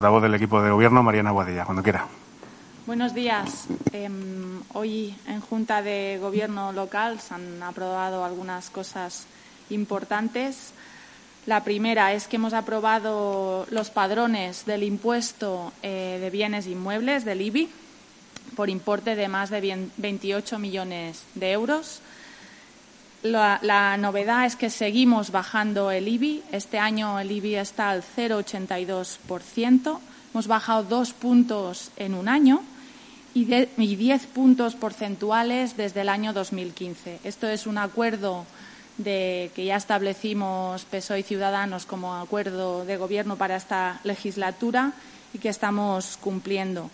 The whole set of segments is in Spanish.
La voz del equipo de gobierno, Mariana Guadilla, cuando quiera. Buenos días. Eh, hoy en Junta de Gobierno local se han aprobado algunas cosas importantes. La primera es que hemos aprobado los padrones del impuesto eh, de bienes inmuebles, del IBI, por importe de más de 28 millones de euros. La, la, novedad es que seguimos bajando el IBI. Este año el IBI está al 0,82%. Hemos bajado dos puntos en un año y, diez puntos porcentuales desde el año 2015. Esto es un acuerdo que ya establecimos PSOE y Ciudadanos como acuerdo de gobierno para esta legislatura y que estamos cumpliendo.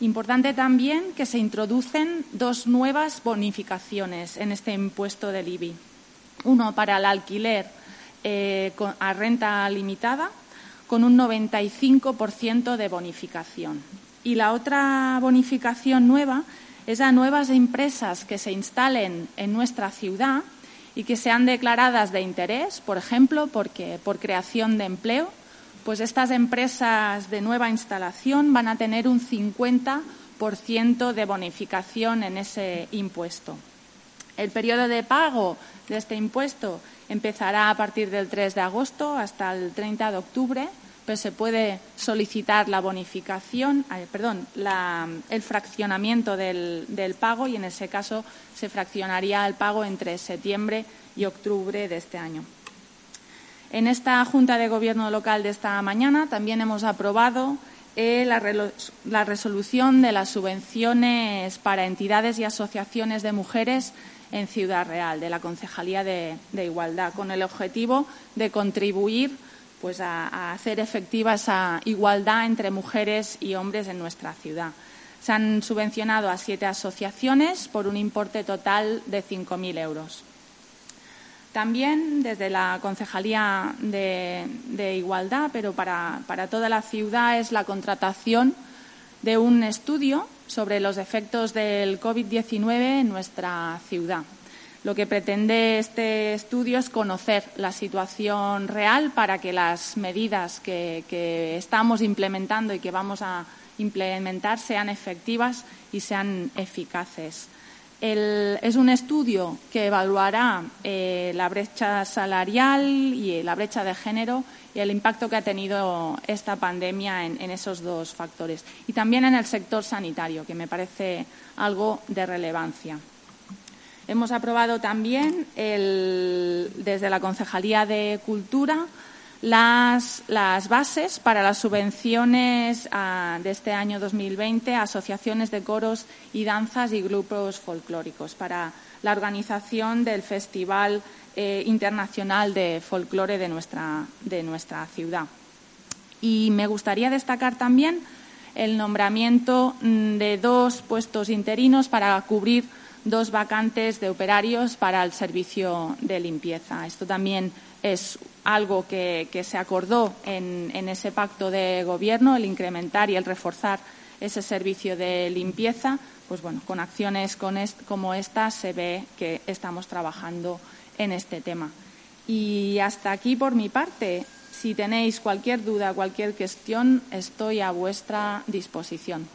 Importante también que se introducen dos nuevas bonificaciones en este impuesto del IBI. Uno para el alquiler eh, a renta limitada con un 95% de bonificación. Y la otra bonificación nueva es a nuevas empresas que se instalen en nuestra ciudad y que sean declaradas de interés, por ejemplo, porque, por creación de empleo pues estas empresas de nueva instalación van a tener un 50% de bonificación en ese impuesto. El periodo de pago de este impuesto empezará a partir del 3 de agosto hasta el 30 de octubre, pero se puede solicitar la bonificación, eh, perdón, el fraccionamiento del pago y en ese caso se fraccionaría el pago entre septiembre y octubre de este año. En esta Junta de Gobierno local de esta mañana también hemos aprobado eh, la, resolución de las subvenciones para entidades y asociaciones de mujeres en Ciudad Real, de la Concejalía de, de Igualdad, con el objetivo de contribuir pues, a, a hacer efectiva esa igualdad entre mujeres y hombres en nuestra ciudad. Se han subvencionado a siete asociaciones por un importe total de 5.000 euros. También desde la Concejalía de, Igualdad, pero para, toda la ciudad, es la contratación de un estudio sobre los efectos del COVID-19 en nuestra ciudad. Lo que pretende este estudio es conocer la situación real para que las medidas que estamos implementando y que vamos a implementar sean efectivas y sean eficaces. Es un estudio que evaluará eh, la brecha salarial y la brecha de género y el impacto que ha tenido esta pandemia en, en, esos dos factores. Y también en el sector sanitario, que me parece algo de relevancia. Hemos aprobado también el, desde la Concejalía de Cultura las, bases para las subvenciones uh, de este año 2020 a asociaciones de coros y danzas y grupos folclóricos para la organización del Festival eh, Internacional de Folclore de nuestra, de nuestra ciudad. Y me gustaría destacar también el nombramiento mm, de dos puestos interinos para cubrir dos vacantes de operarios para el servicio de limpieza. Esto también es algo que, se acordó en, en, ese pacto de gobierno, el incrementar y el reforzar ese servicio de limpieza. Pues bueno, con acciones con est como esta se ve que estamos trabajando en este tema. Y hasta aquí por mi parte. Si tenéis cualquier duda, cualquier cuestión, estoy a vuestra disposición.